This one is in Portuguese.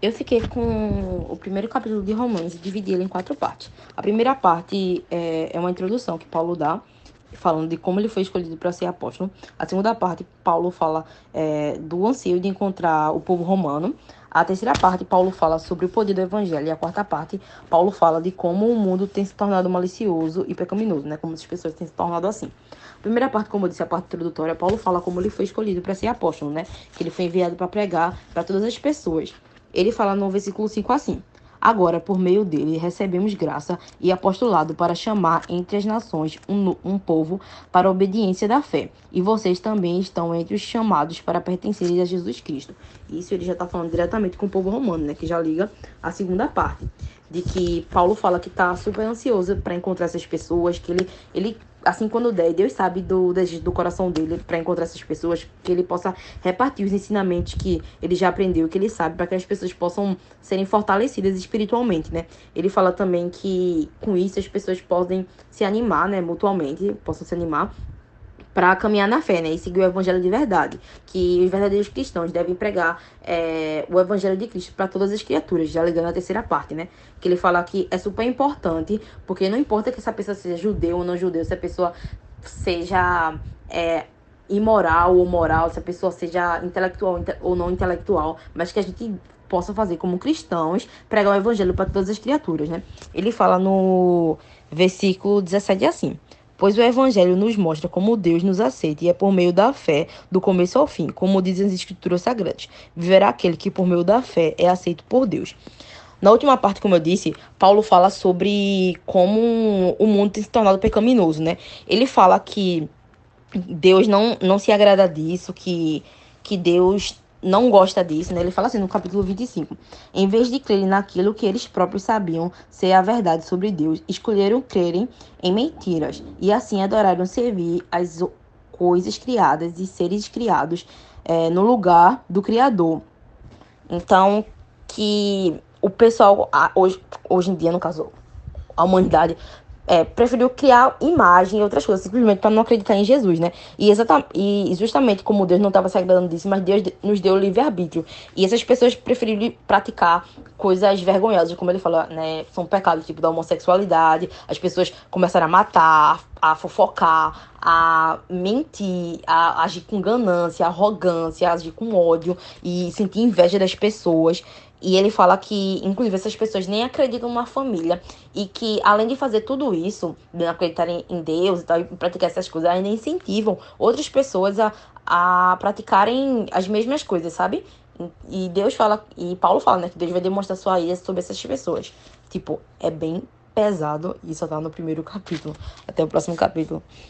Eu fiquei com o primeiro capítulo de Romanos e dividi ele em quatro partes. A primeira parte é, é uma introdução que Paulo dá, falando de como ele foi escolhido para ser apóstolo. A segunda parte, Paulo fala é, do anseio de encontrar o povo romano. A terceira parte, Paulo fala sobre o poder do evangelho. E a quarta parte, Paulo fala de como o mundo tem se tornado malicioso e pecaminoso, né? Como as pessoas têm se tornado assim. A primeira parte, como eu disse, a parte introdutória, Paulo fala como ele foi escolhido para ser apóstolo, né? Que ele foi enviado para pregar para todas as pessoas. Ele fala no versículo 5 assim: Agora, por meio dele, recebemos graça e apostolado para chamar entre as nações um, um, povo para a obediência da fé. E vocês também estão entre os chamados para pertencerem a Jesus Cristo. Isso ele já está falando diretamente com o povo romano, né? Que já liga a segunda parte. De que Paulo fala que está super ansioso para encontrar essas pessoas, que ele, ele assim quando der, Deus sabe do do coração dele para encontrar essas pessoas, que ele possa repartir os ensinamentos que ele já aprendeu, que ele sabe, para que as pessoas possam serem fortalecidas espiritualmente, né? Ele fala também que com isso as pessoas podem se animar, né, mutuamente, possam se animar para caminhar na fé, né? E seguir o evangelho de verdade. Que os verdadeiros cristãos devem pregar é, o evangelho de Cristo para todas as criaturas, já ligando a terceira parte, né? Que ele fala que é super importante, porque não importa que essa pessoa seja judeu ou não judeu, se a pessoa seja é, imoral ou moral, se a pessoa seja intelectual ou não intelectual, mas que a gente possa fazer como cristãos, pregar o evangelho para todas as criaturas, né? Ele fala no versículo 17 assim: pois o Evangelho nos mostra como Deus nos aceita e é por meio da fé, do começo ao fim, como dizem as Escrituras Sagradas. Viverá aquele que por meio da fé é aceito por Deus. Na última parte, como eu disse, Paulo fala sobre como o mundo tem se tornado pecaminoso, né? Ele fala que Deus não, não se agrada disso, que, que Deus não gosta disso, né? Ele fala assim no capítulo 25. Em vez de crerem naquilo que eles próprios sabiam ser a verdade sobre Deus, escolheram crerem em mentiras e assim adoraram servir as coisas criadas e seres criados é, no lugar do Criador. Então, que o pessoal, hoje, hoje em dia, no caso, a humanidade é, preferiu criar imagem e outras coisas, simplesmente para não acreditar em Jesus, né? E, exatamente, e justamente como Deus não estava se agradando disso, mas Deus nos deu livre-arbítrio. E essas pessoas preferiram praticar coisas vergonhosas, como ele falou, né? São pecados, tipo da homossexualidade. As pessoas começaram a matar, a fofocar, a mentir, a agir com ganância, arrogância, agir com ódio e sentir inveja das pessoas. E ele fala que, inclusive, essas pessoas nem acreditam na família. E que, além de fazer tudo isso, de não acreditarem em Deus e tal, e praticar essas coisas, ainda incentivam outras pessoas a, a praticarem as mesmas coisas, sabe? E Deus fala, e Paulo fala, né, que Deus vai demonstrar sua ira sobre essas pessoas. Tipo, é bem pesado e só tá no primeiro capítulo. Até o próximo capítulo.